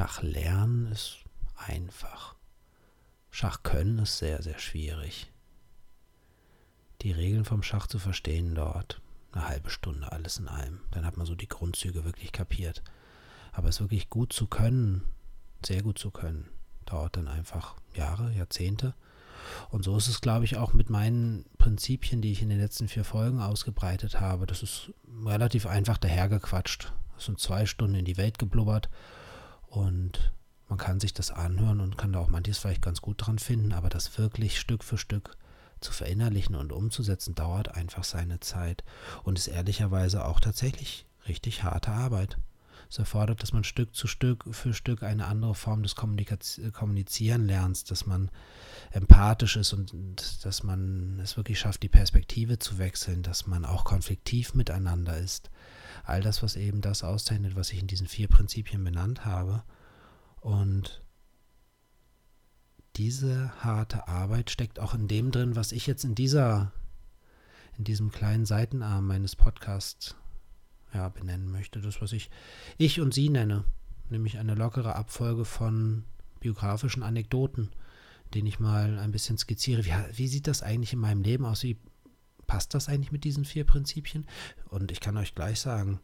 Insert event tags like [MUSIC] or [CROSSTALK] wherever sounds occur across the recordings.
Schach lernen ist einfach. Schach können ist sehr, sehr schwierig. Die Regeln vom Schach zu verstehen dort, eine halbe Stunde alles in allem. Dann hat man so die Grundzüge wirklich kapiert. Aber es wirklich gut zu können, sehr gut zu können, dauert dann einfach Jahre, Jahrzehnte. Und so ist es, glaube ich, auch mit meinen Prinzipien, die ich in den letzten vier Folgen ausgebreitet habe. Das ist relativ einfach dahergequatscht. Das sind zwei Stunden in die Welt geblubbert und man kann sich das anhören und kann da auch manches vielleicht ganz gut dran finden, aber das wirklich Stück für Stück zu verinnerlichen und umzusetzen, dauert einfach seine Zeit und ist ehrlicherweise auch tatsächlich richtig harte Arbeit. Es erfordert, dass man Stück zu Stück für Stück eine andere Form des Kommunizieren lernt, dass man empathisch ist und dass man es wirklich schafft, die Perspektive zu wechseln, dass man auch konfliktiv miteinander ist. All das, was eben das auszeichnet, was ich in diesen vier Prinzipien benannt habe. Und diese harte Arbeit steckt auch in dem drin, was ich jetzt in dieser, in diesem kleinen Seitenarm meines Podcasts ja, benennen möchte. Das, was ich ich und sie nenne, nämlich eine lockere Abfolge von biografischen Anekdoten, den ich mal ein bisschen skizziere. Wie, wie sieht das eigentlich in meinem Leben aus? Wie passt das eigentlich mit diesen vier Prinzipien? Und ich kann euch gleich sagen,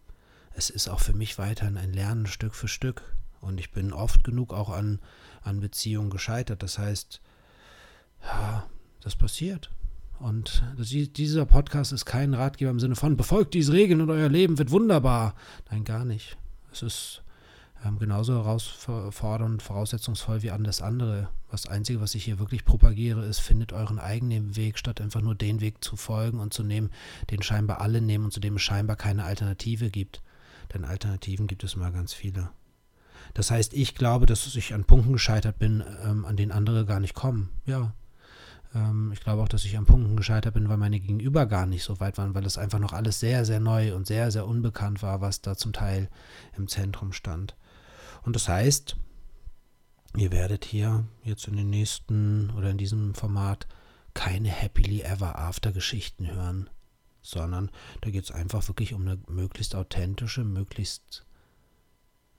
es ist auch für mich weiterhin ein Lernen Stück für Stück. Und ich bin oft genug auch an, an Beziehungen gescheitert. Das heißt, ja, das passiert. Und dieser Podcast ist kein Ratgeber im Sinne von, befolgt diese Regeln und euer Leben wird wunderbar. Nein, gar nicht. Es ist ähm, genauso herausfordernd, voraussetzungsvoll wie alles andere. Das Einzige, was ich hier wirklich propagiere, ist, findet euren eigenen Weg, statt einfach nur den Weg zu folgen und zu nehmen, den scheinbar alle nehmen und zu dem es scheinbar keine Alternative gibt. Denn Alternativen gibt es mal ganz viele. Das heißt, ich glaube, dass ich an Punkten gescheitert bin, ähm, an denen andere gar nicht kommen. Ja, ich glaube auch, dass ich an Punkten gescheitert bin, weil meine Gegenüber gar nicht so weit waren, weil es einfach noch alles sehr, sehr neu und sehr, sehr unbekannt war, was da zum Teil im Zentrum stand. Und das heißt, ihr werdet hier jetzt in den nächsten oder in diesem Format keine Happily Ever After Geschichten hören, sondern da geht es einfach wirklich um eine möglichst authentische, möglichst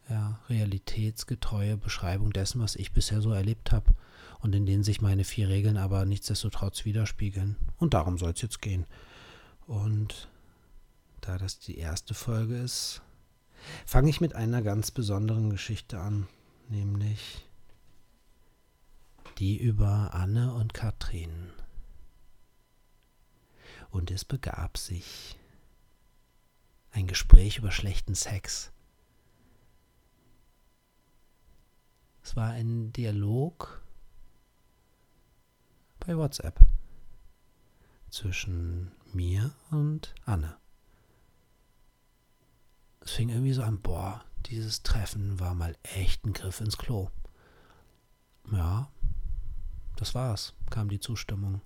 ja, realitätsgetreue Beschreibung dessen, was ich bisher so erlebt habe und in denen sich meine vier Regeln aber nichtsdestotrotz widerspiegeln. Und darum soll es jetzt gehen. Und da das die erste Folge ist, fange ich mit einer ganz besonderen Geschichte an, nämlich die über Anne und Katrin. Und es begab sich ein Gespräch über schlechten Sex. Es war ein Dialog bei WhatsApp zwischen mir und Anne. Es fing irgendwie so an, boah, dieses Treffen war mal echt ein Griff ins Klo. Ja, das war's, kam die Zustimmung.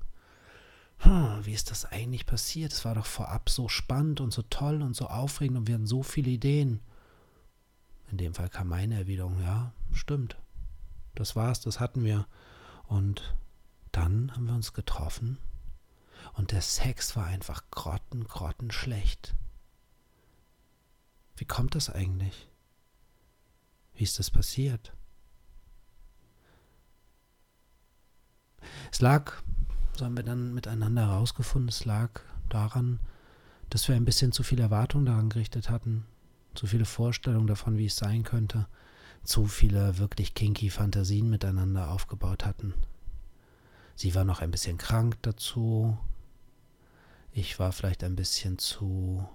Hm, wie ist das eigentlich passiert? Es war doch vorab so spannend und so toll und so aufregend und wir hatten so viele Ideen. In dem Fall kam meine Erwiderung, ja, stimmt. Das war's, das hatten wir. Und dann haben wir uns getroffen und der Sex war einfach grotten, grotten schlecht. Wie kommt das eigentlich? Wie ist das passiert? Es lag, so haben wir dann miteinander herausgefunden, es lag daran, dass wir ein bisschen zu viele Erwartungen daran gerichtet hatten, zu viele Vorstellungen davon, wie es sein könnte, zu viele wirklich kinky Fantasien miteinander aufgebaut hatten. Sie war noch ein bisschen krank dazu. Ich war vielleicht ein bisschen zu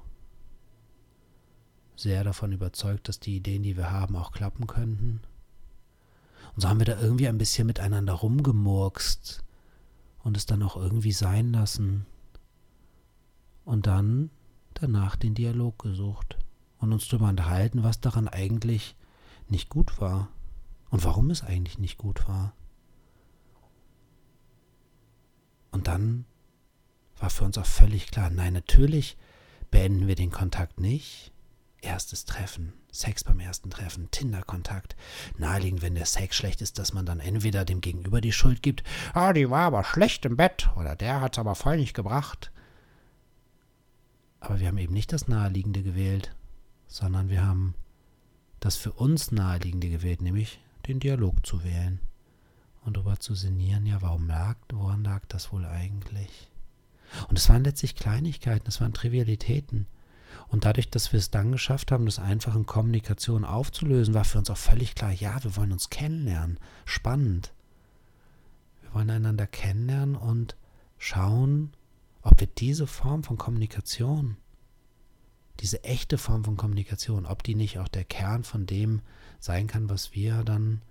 sehr davon überzeugt, dass die Ideen, die wir haben, auch klappen könnten. Und so haben wir da irgendwie ein bisschen miteinander rumgemurkst und es dann auch irgendwie sein lassen. Und dann danach den Dialog gesucht und uns darüber unterhalten, was daran eigentlich nicht gut war und warum es eigentlich nicht gut war. Und dann war für uns auch völlig klar, nein, natürlich beenden wir den Kontakt nicht. Erstes Treffen, Sex beim ersten Treffen, Tinder-Kontakt. Naheliegend, wenn der Sex schlecht ist, dass man dann entweder dem Gegenüber die Schuld gibt, ah, die war aber schlecht im Bett, oder der hat es aber voll nicht gebracht. Aber wir haben eben nicht das Naheliegende gewählt, sondern wir haben das für uns naheliegende gewählt, nämlich den Dialog zu wählen und darüber zu sinnieren, ja, warum lag, woran lag das wohl eigentlich? Und es waren letztlich Kleinigkeiten, es waren Trivialitäten. Und dadurch, dass wir es dann geschafft haben, das einfach in Kommunikation aufzulösen, war für uns auch völlig klar, ja, wir wollen uns kennenlernen. Spannend. Wir wollen einander kennenlernen und schauen, ob wir diese Form von Kommunikation, diese echte Form von Kommunikation, ob die nicht auch der Kern von dem sein kann, was wir dann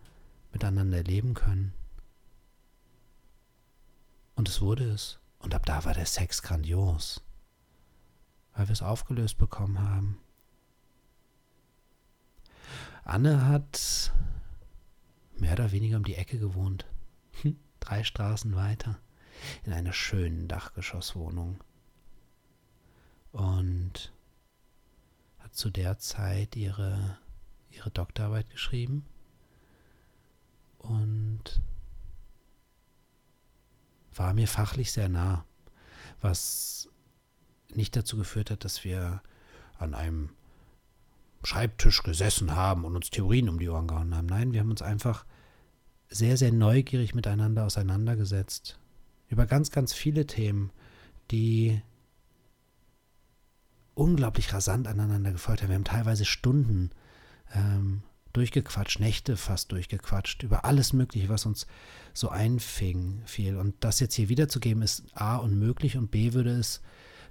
miteinander erleben können. Und es wurde es. Und ab da war der Sex grandios, weil wir es aufgelöst bekommen haben. Anne hat mehr oder weniger um die Ecke gewohnt. Drei Straßen weiter. In einer schönen Dachgeschosswohnung. Und hat zu der Zeit ihre, ihre Doktorarbeit geschrieben. Und war mir fachlich sehr nah, was nicht dazu geführt hat, dass wir an einem Schreibtisch gesessen haben und uns Theorien um die Ohren gehauen haben. Nein, wir haben uns einfach sehr, sehr neugierig miteinander auseinandergesetzt. Über ganz, ganz viele Themen, die unglaublich rasant aneinander gefolgt haben. Wir haben teilweise Stunden ähm, durchgequatscht, Nächte fast durchgequatscht, über alles Mögliche, was uns so einfing, viel. Und das jetzt hier wiederzugeben, ist A unmöglich und B würde es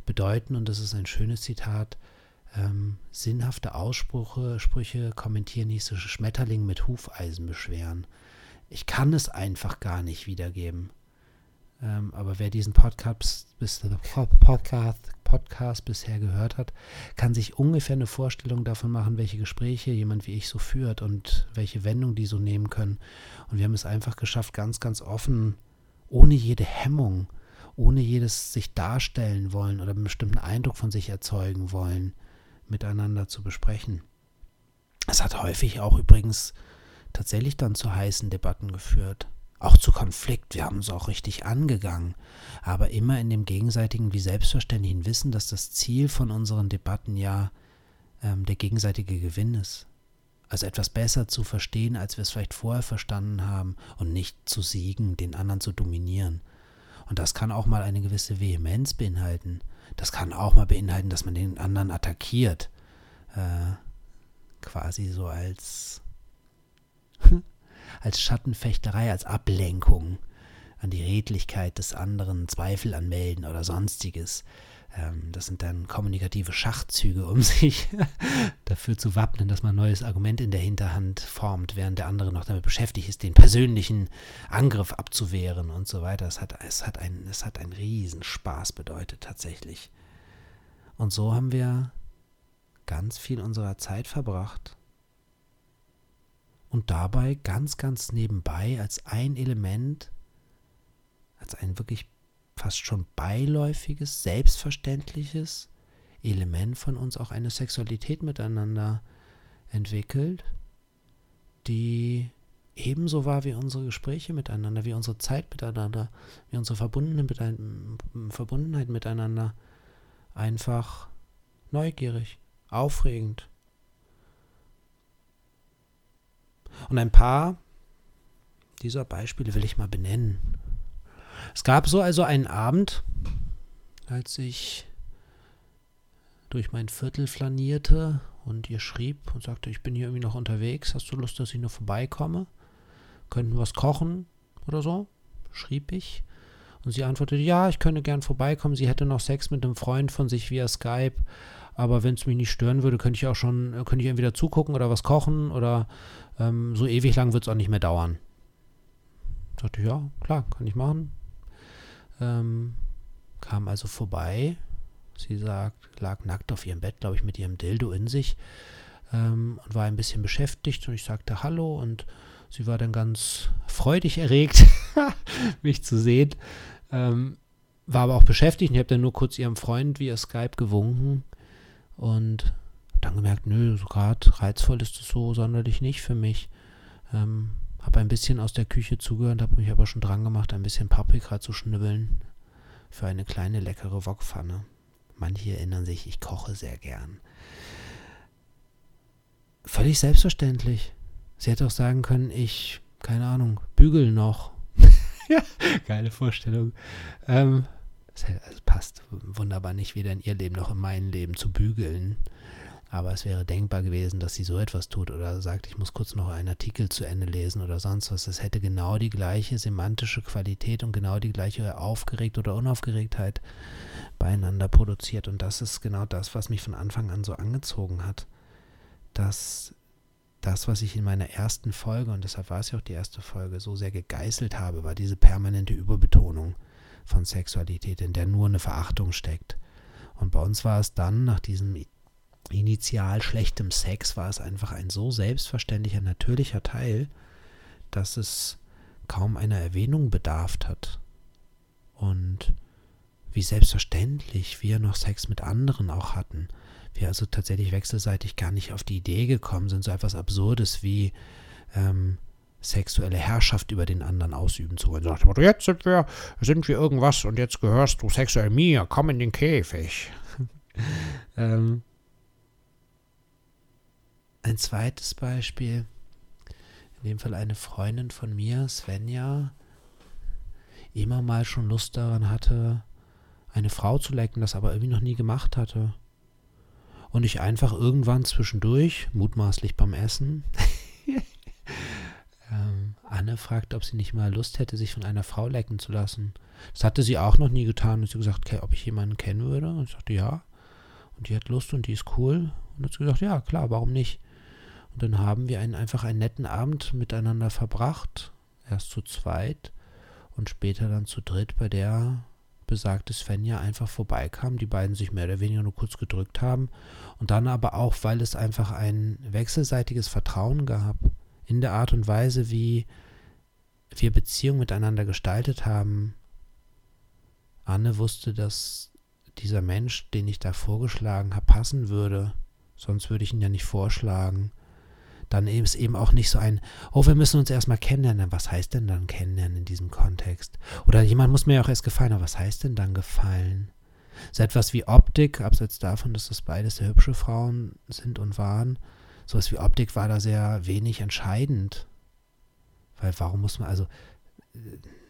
bedeuten, und das ist ein schönes Zitat, ähm, sinnhafte Aussprüche Sprüche kommentieren hieße Schmetterling mit Hufeisen beschweren. Ich kann es einfach gar nicht wiedergeben. Ähm, aber wer diesen Podcast, bis, Podcast, Podcast bisher gehört hat, kann sich ungefähr eine Vorstellung davon machen, welche Gespräche jemand wie ich so führt und welche Wendung die so nehmen können. Und wir haben es einfach geschafft, ganz, ganz offen, ohne jede Hemmung, ohne jedes sich darstellen wollen oder einen bestimmten Eindruck von sich erzeugen wollen, miteinander zu besprechen. Es hat häufig auch übrigens tatsächlich dann zu heißen Debatten geführt auch zu Konflikt. Wir haben es auch richtig angegangen, aber immer in dem gegenseitigen wie selbstverständlichen Wissen, dass das Ziel von unseren Debatten ja ähm, der gegenseitige Gewinn ist. Also etwas besser zu verstehen, als wir es vielleicht vorher verstanden haben und nicht zu siegen, den anderen zu dominieren. Und das kann auch mal eine gewisse Vehemenz beinhalten. Das kann auch mal beinhalten, dass man den anderen attackiert. Äh, quasi so als [LAUGHS] als Schattenfechterei, als Ablenkung an die Redlichkeit des anderen, Zweifel anmelden oder sonstiges. Ähm, das sind dann kommunikative Schachzüge, um [LAUGHS] sich dafür zu wappnen, dass man ein neues Argument in der Hinterhand formt, während der andere noch damit beschäftigt ist, den persönlichen Angriff abzuwehren und so weiter. Es hat, es hat, ein, es hat einen Riesenspaß bedeutet tatsächlich. Und so haben wir ganz viel unserer Zeit verbracht und dabei ganz, ganz nebenbei als ein Element, als ein wirklich fast schon beiläufiges, selbstverständliches Element von uns auch eine Sexualität miteinander entwickelt, die ebenso war wie unsere Gespräche miteinander, wie unsere Zeit miteinander, wie unsere Verbundenheit miteinander. Einfach neugierig, aufregend, Und ein paar dieser Beispiele will ich mal benennen. Es gab so also einen Abend, als ich durch mein Viertel flanierte und ihr schrieb und sagte, ich bin hier irgendwie noch unterwegs, hast du Lust, dass ich nur vorbeikomme? Könnten was kochen oder so? Schrieb ich. Und sie antwortete, ja, ich könnte gern vorbeikommen. Sie hätte noch Sex mit einem Freund von sich via Skype. Aber wenn es mich nicht stören würde, könnte ich auch schon, könnte ich entweder zugucken oder was kochen oder ähm, so ewig lang wird es auch nicht mehr dauern. Sagte ich, ja, klar, kann ich machen. Ähm, kam also vorbei. Sie sagt, lag nackt auf ihrem Bett, glaube ich, mit ihrem Dildo in sich ähm, und war ein bisschen beschäftigt. Und ich sagte Hallo und sie war dann ganz freudig erregt, [LAUGHS] mich zu sehen. Ähm, war aber auch beschäftigt. Ich habe dann nur kurz ihrem Freund via Skype gewunken und dann gemerkt, nö, so gerade reizvoll ist es so sonderlich nicht für mich. Ähm, habe ein bisschen aus der Küche zugehört, habe mich aber schon dran gemacht, ein bisschen Paprika zu schnibbeln für eine kleine leckere Wokpfanne. Manche erinnern sich, ich koche sehr gern. völlig selbstverständlich. Sie hätte auch sagen können, ich, keine Ahnung, bügel noch. [LAUGHS] ja, geile Vorstellung. Ähm, also passt wunderbar nicht weder in ihr Leben noch in mein Leben zu bügeln. Aber es wäre denkbar gewesen, dass sie so etwas tut oder sagt, ich muss kurz noch einen Artikel zu Ende lesen oder sonst was. Es hätte genau die gleiche semantische Qualität und genau die gleiche Aufgeregt oder Unaufgeregtheit beieinander produziert. Und das ist genau das, was mich von Anfang an so angezogen hat. Dass das, was ich in meiner ersten Folge, und deshalb war es ja auch die erste Folge, so sehr gegeißelt habe, war diese permanente Überbetonung von Sexualität, in der nur eine Verachtung steckt. Und bei uns war es dann, nach diesem initial schlechtem Sex, war es einfach ein so selbstverständlicher, natürlicher Teil, dass es kaum einer Erwähnung bedarf hat. Und wie selbstverständlich wir noch Sex mit anderen auch hatten. Wir also tatsächlich wechselseitig gar nicht auf die Idee gekommen sind, so etwas Absurdes wie ähm, sexuelle Herrschaft über den anderen ausüben zu wollen. Sagt, jetzt sind wir, sind wir irgendwas und jetzt gehörst du sexuell mir, komm in den Käfig. [LAUGHS] ähm, ein zweites Beispiel, in dem Fall eine Freundin von mir, Svenja, immer mal schon Lust daran hatte, eine Frau zu lecken, das aber irgendwie noch nie gemacht hatte. Und ich einfach irgendwann zwischendurch, mutmaßlich beim Essen, [LAUGHS] Anne fragt, ob sie nicht mal Lust hätte, sich von einer Frau lecken zu lassen. Das hatte sie auch noch nie getan. Und sie gesagt, ob ich jemanden kennen würde. Und ich sagte, ja. Und die hat Lust und die ist cool. Und hat sie gesagt, ja, klar, warum nicht? Und dann haben wir einen, einfach einen netten Abend miteinander verbracht. Erst zu zweit und später dann zu dritt, bei der besagte Svenja einfach vorbeikam, die beiden sich mehr oder weniger nur kurz gedrückt haben und dann aber auch, weil es einfach ein wechselseitiges Vertrauen gab, in der Art und Weise, wie wir Beziehungen miteinander gestaltet haben. Anne wusste, dass dieser Mensch, den ich da vorgeschlagen habe, passen würde. Sonst würde ich ihn ja nicht vorschlagen. Dann ist eben auch nicht so ein, oh, wir müssen uns erstmal kennenlernen. Was heißt denn dann kennenlernen in diesem Kontext? Oder jemand muss mir ja auch erst gefallen, aber was heißt denn dann gefallen? So etwas wie Optik, abseits davon, dass das beides sehr hübsche Frauen sind und waren, sowas wie Optik war da sehr wenig entscheidend. Weil warum muss man, also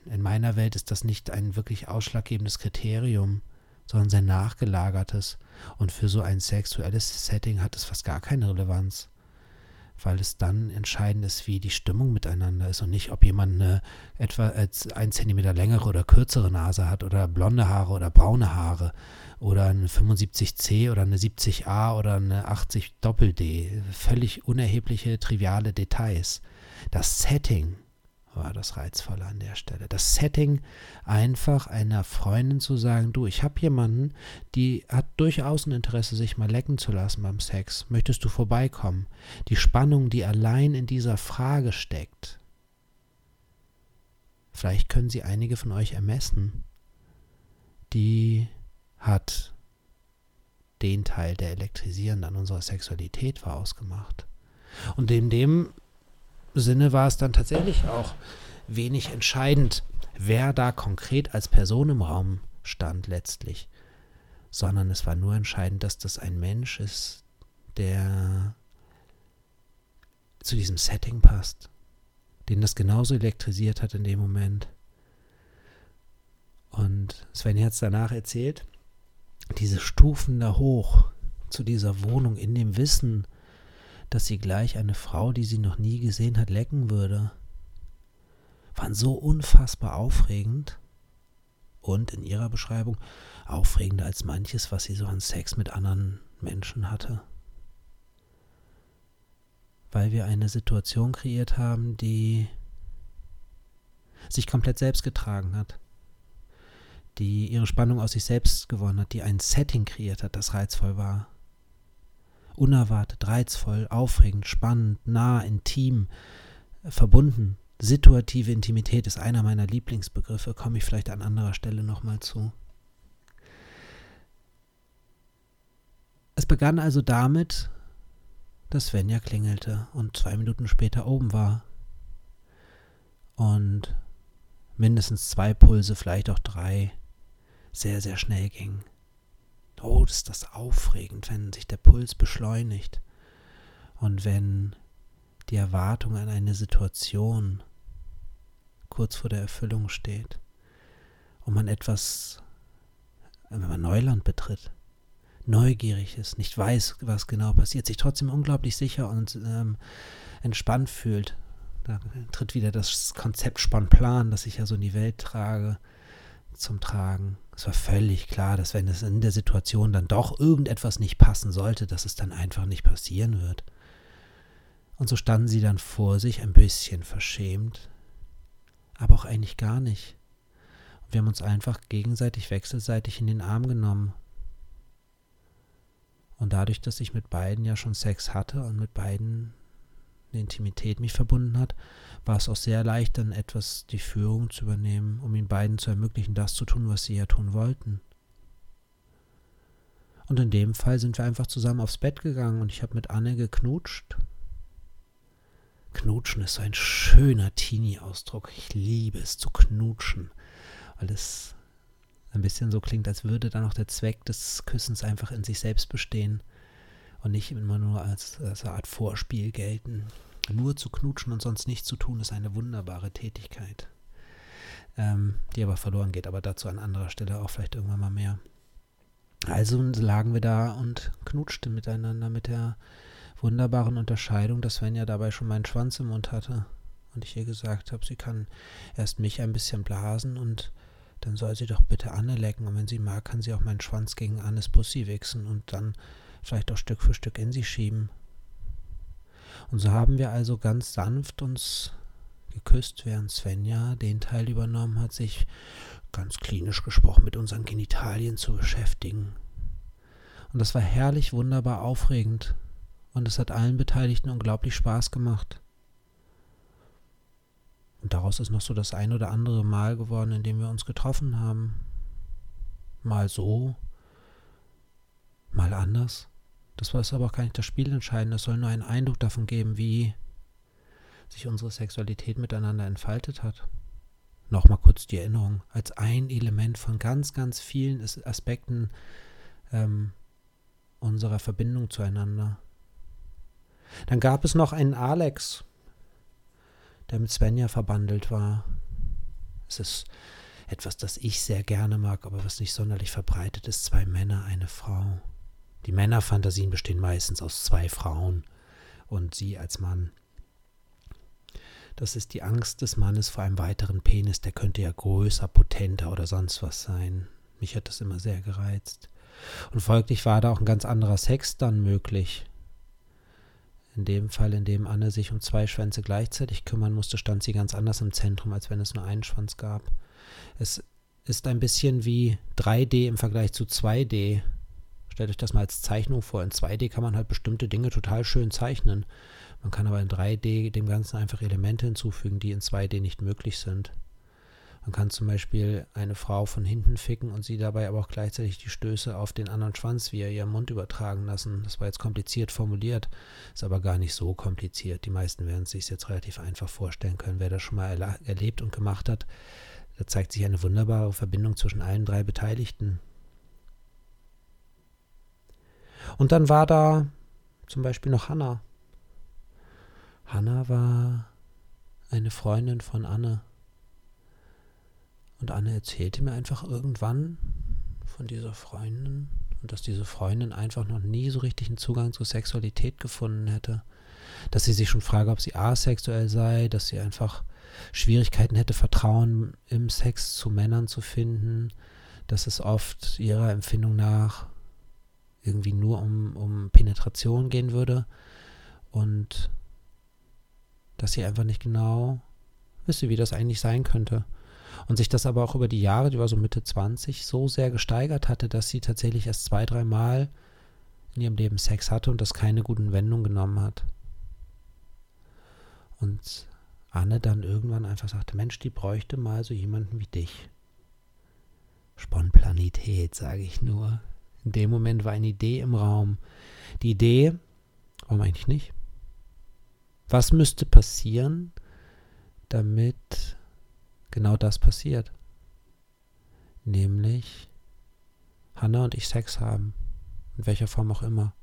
in meiner Welt ist das nicht ein wirklich ausschlaggebendes Kriterium, sondern sehr nachgelagertes. Und für so ein sexuelles Setting hat es fast gar keine Relevanz. Weil es dann entscheidend ist, wie die Stimmung miteinander ist und nicht, ob jemand eine etwa ein Zentimeter längere oder kürzere Nase hat oder blonde Haare oder braune Haare oder eine 75C oder eine 70A oder eine 80 Doppel-D. Völlig unerhebliche, triviale Details. Das Setting war das Reizvolle an der Stelle. Das Setting, einfach einer Freundin zu sagen, du, ich habe jemanden, die hat durchaus ein Interesse, sich mal lecken zu lassen beim Sex. Möchtest du vorbeikommen? Die Spannung, die allein in dieser Frage steckt. Vielleicht können sie einige von euch ermessen. Die hat den Teil, der elektrisierend an unserer Sexualität war, ausgemacht. Und in dem Sinne war es dann tatsächlich auch wenig entscheidend, wer da konkret als Person im Raum stand letztlich, sondern es war nur entscheidend, dass das ein Mensch ist, der zu diesem Setting passt, den das genauso elektrisiert hat in dem Moment. Und Sven hat es danach erzählt, diese Stufen da hoch zu dieser Wohnung in dem Wissen, dass sie gleich eine Frau, die sie noch nie gesehen hat, lecken würde, waren so unfassbar aufregend und in ihrer Beschreibung aufregender als manches, was sie so an Sex mit anderen Menschen hatte. Weil wir eine Situation kreiert haben, die sich komplett selbst getragen hat die ihre Spannung aus sich selbst gewonnen hat, die ein Setting kreiert hat, das reizvoll war. Unerwartet, reizvoll, aufregend, spannend, nah, intim, verbunden. Situative Intimität ist einer meiner Lieblingsbegriffe, komme ich vielleicht an anderer Stelle nochmal zu. Es begann also damit, dass Svenja klingelte und zwei Minuten später oben war. Und mindestens zwei Pulse, vielleicht auch drei, sehr, sehr schnell ging. Oh, ist das aufregend, wenn sich der Puls beschleunigt. Und wenn die Erwartung an eine Situation kurz vor der Erfüllung steht und man etwas, wenn man Neuland betritt, neugierig ist, nicht weiß, was genau passiert, sich trotzdem unglaublich sicher und ähm, entspannt fühlt. Da tritt wieder das Konzept Spannplan, das ich ja so in die Welt trage, zum Tragen. Es war völlig klar, dass wenn es in der Situation dann doch irgendetwas nicht passen sollte, dass es dann einfach nicht passieren wird. Und so standen sie dann vor sich, ein bisschen verschämt, aber auch eigentlich gar nicht. Und wir haben uns einfach gegenseitig wechselseitig in den Arm genommen und dadurch, dass ich mit beiden ja schon Sex hatte und mit beiden eine Intimität mich verbunden hat, war es auch sehr leicht, dann etwas die Führung zu übernehmen, um ihnen beiden zu ermöglichen, das zu tun, was sie ja tun wollten. Und in dem Fall sind wir einfach zusammen aufs Bett gegangen und ich habe mit Anne geknutscht. Knutschen ist so ein schöner Teenie-Ausdruck. Ich liebe es zu knutschen, weil es ein bisschen so klingt, als würde dann auch der Zweck des Küssens einfach in sich selbst bestehen und nicht immer nur als, als eine Art Vorspiel gelten. Nur zu knutschen und sonst nichts zu tun, ist eine wunderbare Tätigkeit, ähm, die aber verloren geht, aber dazu an anderer Stelle auch vielleicht irgendwann mal mehr. Also lagen wir da und knutschten miteinander mit der wunderbaren Unterscheidung, dass Svenja dabei schon meinen Schwanz im Mund hatte und ich ihr gesagt habe, sie kann erst mich ein bisschen blasen und dann soll sie doch bitte Anne lecken und wenn sie mag, kann sie auch meinen Schwanz gegen Annes Pussy wichsen und dann vielleicht auch Stück für Stück in sie schieben. Und so haben wir also ganz sanft uns geküsst, während Svenja den Teil übernommen hat, sich ganz klinisch gesprochen mit unseren Genitalien zu beschäftigen. Und das war herrlich, wunderbar, aufregend. Und es hat allen Beteiligten unglaublich Spaß gemacht. Und daraus ist noch so das ein oder andere Mal geworden, in dem wir uns getroffen haben. Mal so, mal anders. Das war aber auch gar nicht das Spiel entscheidend. Es soll nur einen Eindruck davon geben, wie sich unsere Sexualität miteinander entfaltet hat. Nochmal kurz die Erinnerung als ein Element von ganz, ganz vielen Aspekten ähm, unserer Verbindung zueinander. Dann gab es noch einen Alex, der mit Svenja verbandelt war. Es ist etwas, das ich sehr gerne mag, aber was nicht sonderlich verbreitet ist. Zwei Männer, eine Frau. Die Männerfantasien bestehen meistens aus zwei Frauen und sie als Mann. Das ist die Angst des Mannes vor einem weiteren Penis, der könnte ja größer, potenter oder sonst was sein. Mich hat das immer sehr gereizt. Und folglich war da auch ein ganz anderer Sex dann möglich. In dem Fall, in dem Anne sich um zwei Schwänze gleichzeitig kümmern musste, stand sie ganz anders im Zentrum, als wenn es nur einen Schwanz gab. Es ist ein bisschen wie 3D im Vergleich zu 2D. Stellt euch das mal als Zeichnung vor. In 2D kann man halt bestimmte Dinge total schön zeichnen. Man kann aber in 3D dem Ganzen einfach Elemente hinzufügen, die in 2D nicht möglich sind. Man kann zum Beispiel eine Frau von hinten ficken und sie dabei aber auch gleichzeitig die Stöße auf den anderen Schwanz via ihren Mund übertragen lassen. Das war jetzt kompliziert formuliert, ist aber gar nicht so kompliziert. Die meisten werden es sich jetzt relativ einfach vorstellen können. Wer das schon mal erlebt und gemacht hat, da zeigt sich eine wunderbare Verbindung zwischen allen drei Beteiligten. Und dann war da zum Beispiel noch Hanna. Hanna war eine Freundin von Anne. Und Anne erzählte mir einfach irgendwann von dieser Freundin und dass diese Freundin einfach noch nie so richtig einen Zugang zur Sexualität gefunden hätte. Dass sie sich schon frage, ob sie asexuell sei, dass sie einfach Schwierigkeiten hätte, Vertrauen im Sex zu Männern zu finden, dass es oft ihrer Empfindung nach irgendwie nur um, um Penetration gehen würde und dass sie einfach nicht genau wisse, wie das eigentlich sein könnte. Und sich das aber auch über die Jahre, die war so Mitte 20, so sehr gesteigert hatte, dass sie tatsächlich erst zwei, drei Mal in ihrem Leben Sex hatte und das keine guten Wendungen genommen hat. Und Anne dann irgendwann einfach sagte, Mensch, die bräuchte mal so jemanden wie dich. Spontanität, sage ich nur. In dem Moment war eine Idee im Raum. Die Idee, warum eigentlich nicht? Was müsste passieren, damit genau das passiert. Nämlich Hannah und ich Sex haben. In welcher Form auch immer.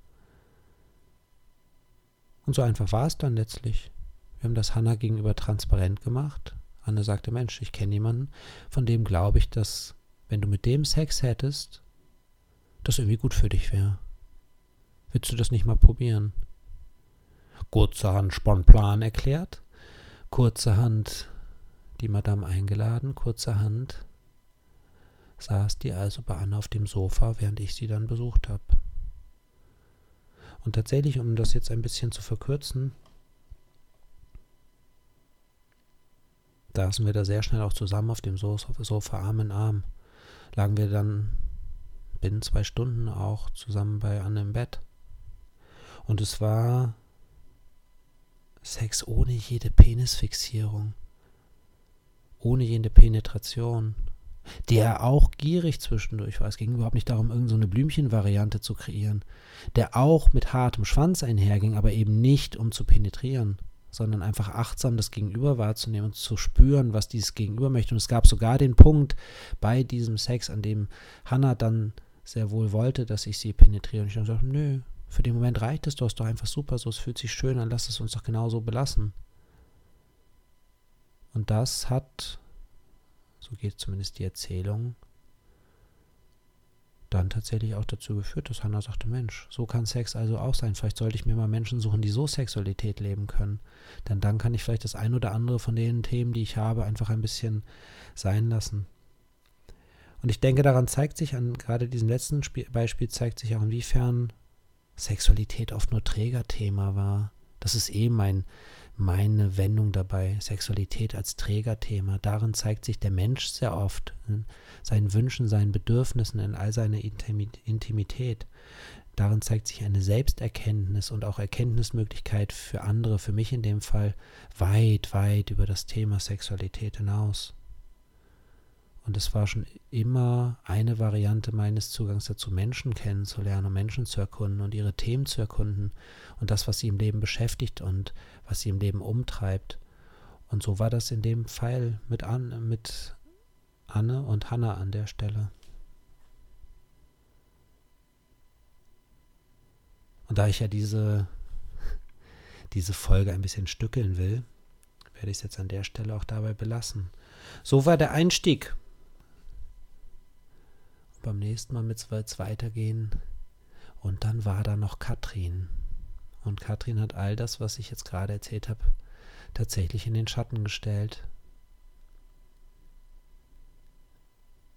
Und so einfach war es dann letztlich. Wir haben das Hannah gegenüber transparent gemacht. Anne sagte, Mensch, ich kenne jemanden, von dem glaube ich, dass wenn du mit dem Sex hättest, das irgendwie gut für dich wäre. Willst du das nicht mal probieren? Kurzerhand spontan erklärt, kurzerhand die Madame eingeladen, kurzerhand saß die also bei Anne auf dem Sofa, während ich sie dann besucht habe. Und tatsächlich, um das jetzt ein bisschen zu verkürzen, saßen wir da sehr schnell auch zusammen auf dem Sofa, Arm in Arm. Lagen wir dann binnen zwei Stunden auch zusammen bei Anne im Bett. Und es war Sex ohne jede Penisfixierung, ohne jede Penetration, der auch gierig zwischendurch war. Es ging überhaupt nicht darum, irgendeine so Blümchenvariante zu kreieren, der auch mit hartem Schwanz einherging, aber eben nicht um zu penetrieren, sondern einfach achtsam das Gegenüber wahrzunehmen und zu spüren, was dieses Gegenüber möchte. Und es gab sogar den Punkt bei diesem Sex, an dem Hannah dann sehr wohl wollte, dass ich sie penetriere. Und ich dann gesagt, nö, für den Moment reicht es, du hast doch einfach super so, es fühlt sich schön an, lass es uns doch genauso belassen. Und das hat so geht zumindest die Erzählung, dann tatsächlich auch dazu geführt, dass Hannah sagte, Mensch, so kann Sex also auch sein. Vielleicht sollte ich mir mal Menschen suchen, die so Sexualität leben können. Denn dann kann ich vielleicht das ein oder andere von den Themen, die ich habe, einfach ein bisschen sein lassen. Und ich denke, daran zeigt sich, an gerade diesem letzten Spiel, Beispiel zeigt sich auch, inwiefern Sexualität oft nur Trägerthema war. Das ist eh mein, meine Wendung dabei, Sexualität als Trägerthema. Darin zeigt sich der Mensch sehr oft, in seinen Wünschen, seinen Bedürfnissen, in all seiner Intimität. Darin zeigt sich eine Selbsterkenntnis und auch Erkenntnismöglichkeit für andere, für mich in dem Fall, weit, weit über das Thema Sexualität hinaus. Und es war schon immer eine Variante meines Zugangs dazu, Menschen kennenzulernen, Menschen zu erkunden und ihre Themen zu erkunden und das, was sie im Leben beschäftigt und was sie im Leben umtreibt. Und so war das in dem Fall mit, An mit Anne und Hanna an der Stelle. Und da ich ja diese, [LAUGHS] diese Folge ein bisschen stückeln will, werde ich es jetzt an der Stelle auch dabei belassen. So war der Einstieg beim nächsten Mal mit es weitergehen. Und dann war da noch Katrin. Und Katrin hat all das, was ich jetzt gerade erzählt habe, tatsächlich in den Schatten gestellt.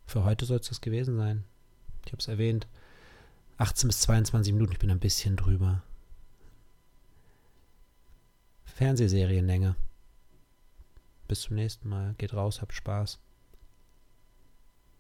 Für heute soll es das gewesen sein. Ich habe es erwähnt. 18 bis 22 Minuten, ich bin ein bisschen drüber. Fernsehserienlänge. Bis zum nächsten Mal. Geht raus, habt Spaß.